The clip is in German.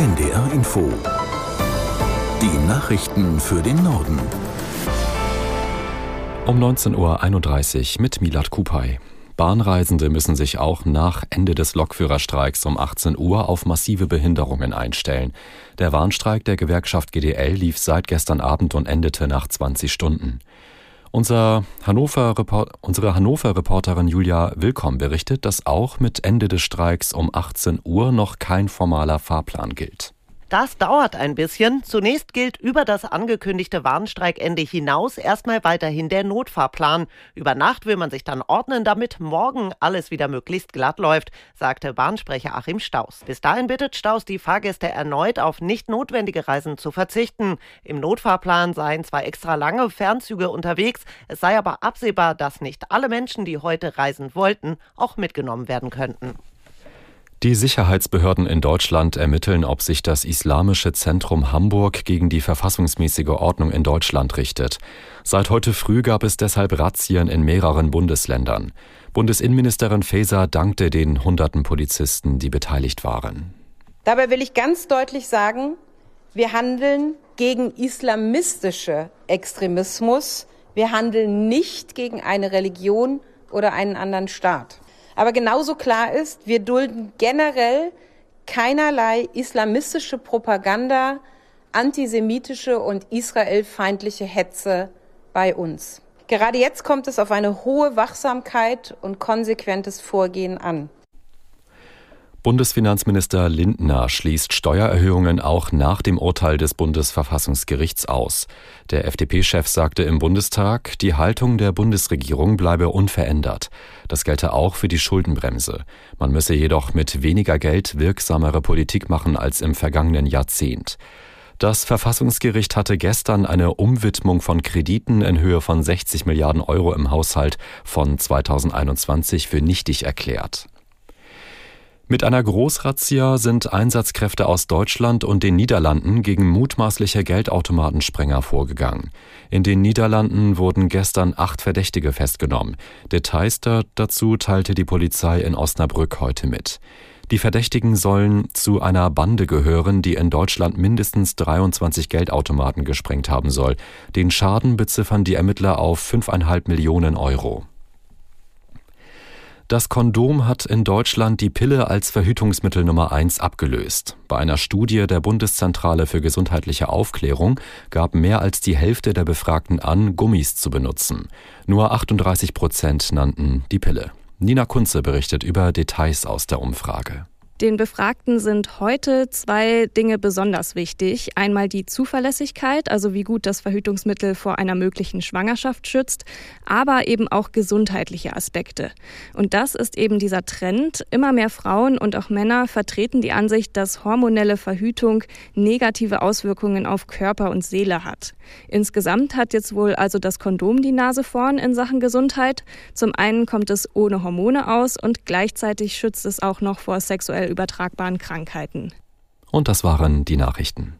NDR Info. Die Nachrichten für den Norden. Um 19.31 Uhr mit Milat Kupay. Bahnreisende müssen sich auch nach Ende des Lokführerstreiks um 18 Uhr auf massive Behinderungen einstellen. Der Warnstreik der Gewerkschaft GDL lief seit gestern Abend und endete nach 20 Stunden. Unser Hannover unsere Hannover-Reporterin Julia Willkomm berichtet, dass auch mit Ende des Streiks um 18 Uhr noch kein formaler Fahrplan gilt. Das dauert ein bisschen. Zunächst gilt über das angekündigte Warnstreikende hinaus erstmal weiterhin der Notfahrplan. Über Nacht will man sich dann ordnen, damit morgen alles wieder möglichst glatt läuft, sagte Bahnsprecher Achim Staus. Bis dahin bittet Staus die Fahrgäste erneut auf nicht notwendige Reisen zu verzichten. Im Notfahrplan seien zwar extra lange Fernzüge unterwegs, es sei aber absehbar, dass nicht alle Menschen, die heute reisen wollten, auch mitgenommen werden könnten. Die Sicherheitsbehörden in Deutschland ermitteln, ob sich das Islamische Zentrum Hamburg gegen die verfassungsmäßige Ordnung in Deutschland richtet. Seit heute früh gab es deshalb Razzien in mehreren Bundesländern. Bundesinnenministerin Faeser dankte den hunderten Polizisten, die beteiligt waren. Dabei will ich ganz deutlich sagen, wir handeln gegen islamistische Extremismus. Wir handeln nicht gegen eine Religion oder einen anderen Staat. Aber genauso klar ist, wir dulden generell keinerlei islamistische Propaganda, antisemitische und israelfeindliche Hetze bei uns. Gerade jetzt kommt es auf eine hohe Wachsamkeit und konsequentes Vorgehen an. Bundesfinanzminister Lindner schließt Steuererhöhungen auch nach dem Urteil des Bundesverfassungsgerichts aus. Der FDP-Chef sagte im Bundestag, die Haltung der Bundesregierung bleibe unverändert. Das gelte auch für die Schuldenbremse. Man müsse jedoch mit weniger Geld wirksamere Politik machen als im vergangenen Jahrzehnt. Das Verfassungsgericht hatte gestern eine Umwidmung von Krediten in Höhe von 60 Milliarden Euro im Haushalt von 2021 für nichtig erklärt. Mit einer Großrazzia sind Einsatzkräfte aus Deutschland und den Niederlanden gegen mutmaßliche Geldautomatensprenger vorgegangen. In den Niederlanden wurden gestern acht Verdächtige festgenommen. Details dazu teilte die Polizei in Osnabrück heute mit. Die Verdächtigen sollen zu einer Bande gehören, die in Deutschland mindestens 23 Geldautomaten gesprengt haben soll. Den Schaden beziffern die Ermittler auf 5,5 Millionen Euro. Das Kondom hat in Deutschland die Pille als Verhütungsmittel Nummer eins abgelöst. Bei einer Studie der Bundeszentrale für gesundheitliche Aufklärung gab mehr als die Hälfte der Befragten an, Gummis zu benutzen. Nur 38 Prozent nannten die Pille. Nina Kunze berichtet über Details aus der Umfrage. Den Befragten sind heute zwei Dinge besonders wichtig. Einmal die Zuverlässigkeit, also wie gut das Verhütungsmittel vor einer möglichen Schwangerschaft schützt, aber eben auch gesundheitliche Aspekte. Und das ist eben dieser Trend. Immer mehr Frauen und auch Männer vertreten die Ansicht, dass hormonelle Verhütung negative Auswirkungen auf Körper und Seele hat. Insgesamt hat jetzt wohl also das Kondom die Nase vorn in Sachen Gesundheit. Zum einen kommt es ohne Hormone aus und gleichzeitig schützt es auch noch vor sexuell übertragbaren Krankheiten. Und das waren die Nachrichten.